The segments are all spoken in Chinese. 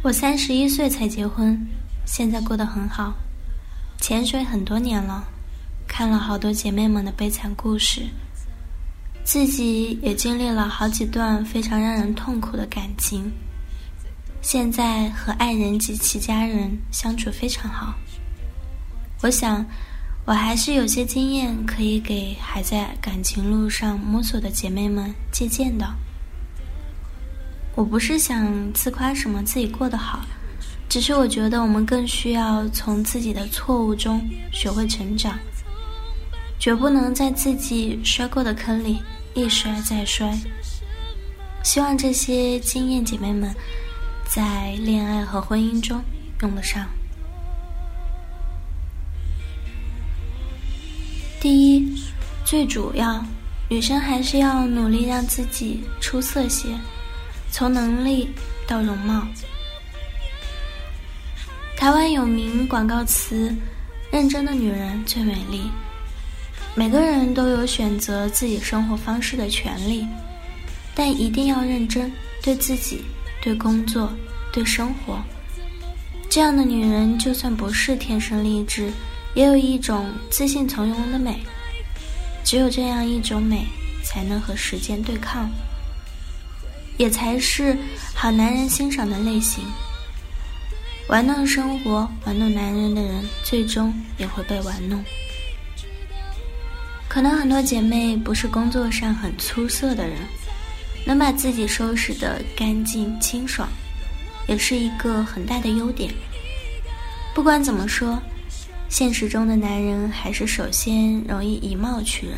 我三十一岁才结婚，现在过得很好，潜水很多年了，看了好多姐妹们的悲惨故事，自己也经历了好几段非常让人痛苦的感情。现在和爱人及其家人相处非常好。我想，我还是有些经验可以给还在感情路上摸索的姐妹们借鉴的。我不是想自夸什么自己过得好，只是我觉得我们更需要从自己的错误中学会成长，绝不能在自己摔过的坑里一摔再摔。希望这些经验姐妹们在恋爱和婚姻中用得上。第一，最主要，女生还是要努力让自己出色些。从能力到容貌，台湾有名广告词：“认真的女人最美丽。”每个人都有选择自己生活方式的权利，但一定要认真，对自己、对工作、对生活。这样的女人，就算不是天生丽质，也有一种自信从容的美。只有这样一种美，才能和时间对抗。也才是好男人欣赏的类型。玩弄生活、玩弄男人的人，最终也会被玩弄。可能很多姐妹不是工作上很出色的人，能把自己收拾得干净清爽，也是一个很大的优点。不管怎么说，现实中的男人还是首先容易以貌取人。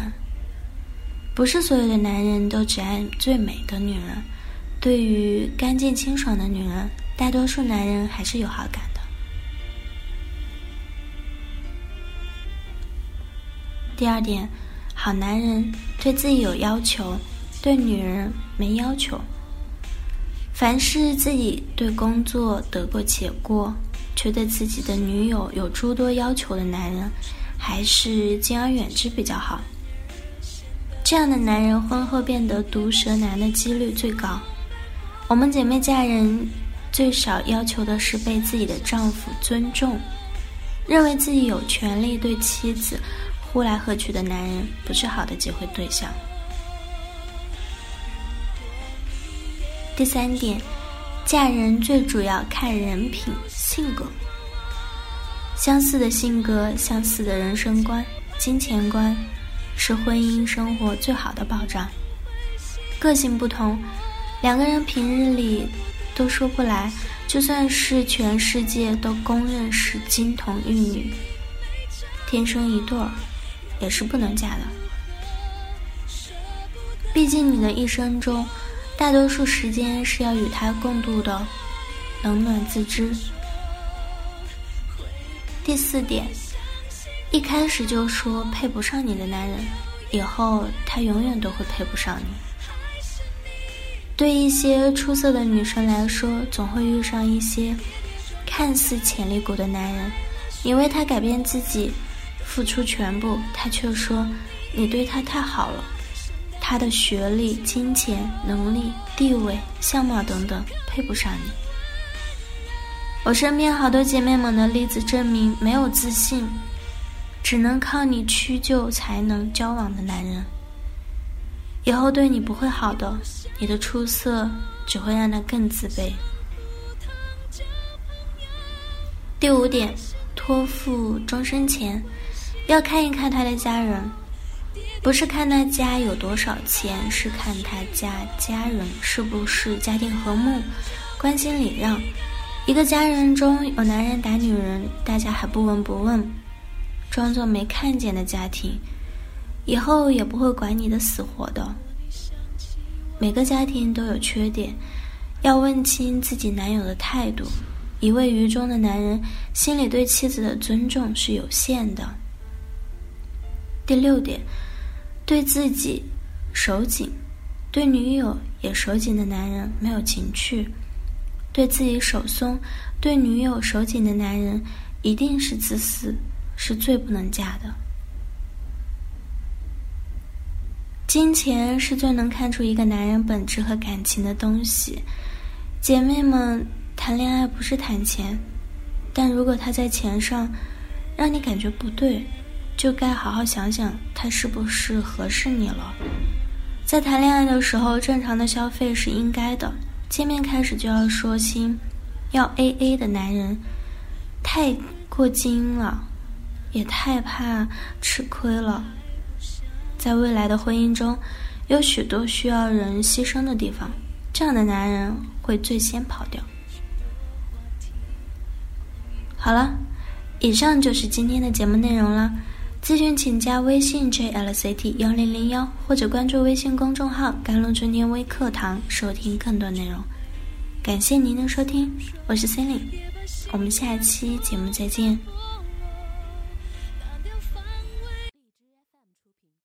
不是所有的男人都只爱最美的女人。对于干净清爽的女人，大多数男人还是有好感的。第二点，好男人对自己有要求，对女人没要求。凡是自己对工作得过且过，却对自己的女友有诸多要求的男人，还是敬而远之比较好。这样的男人婚后变得毒舌男的几率最高。我们姐妹嫁人，最少要求的是被自己的丈夫尊重，认为自己有权利对妻子呼来喝去的男人，不是好的结婚对象。第三点，嫁人最主要看人品、性格，相似的性格、相似的人生观、金钱观，是婚姻生活最好的保障。个性不同。两个人平日里都说不来，就算是全世界都公认是金童玉女，天生一对儿，也是不能嫁的。毕竟你的一生中，大多数时间是要与他共度的，冷暖自知。第四点，一开始就说配不上你的男人，以后他永远都会配不上你。对一些出色的女生来说，总会遇上一些看似潜力股的男人，你为他改变自己，付出全部，他却说你对他太好了，他的学历、金钱、能力、地位、相貌等等配不上你。我身边好多姐妹们的例子证明，没有自信，只能靠你屈就才能交往的男人。以后对你不会好的，你的出色只会让他更自卑。第五点，托付终身前，要看一看他的家人，不是看他家有多少钱，是看他家家人是不是家庭和睦，关心礼让。一个家人中有男人打女人，大家还不闻不问，装作没看见的家庭。以后也不会管你的死活的。每个家庭都有缺点，要问清自己男友的态度，一位愚忠的男人心里对妻子的尊重是有限的。第六点，对自己守紧，对女友也守紧的男人没有情趣；对自己手松，对女友守紧的男人一定是自私，是最不能嫁的。金钱是最能看出一个男人本质和感情的东西，姐妹们。谈恋爱不是谈钱，但如果他在钱上让你感觉不对，就该好好想想他是不是合适你了。在谈恋爱的时候，正常的消费是应该的，见面开始就要说清，要 A A 的男人太过精了，也太怕吃亏了。在未来的婚姻中，有许多需要人牺牲的地方，这样的男人会最先跑掉。好了，以上就是今天的节目内容了。咨询请加微信 jlct 幺零零幺，或者关注微信公众号“甘露春天微课堂”收听更多内容。感谢您的收听，我是 c e l i n e 我们下期节目再见。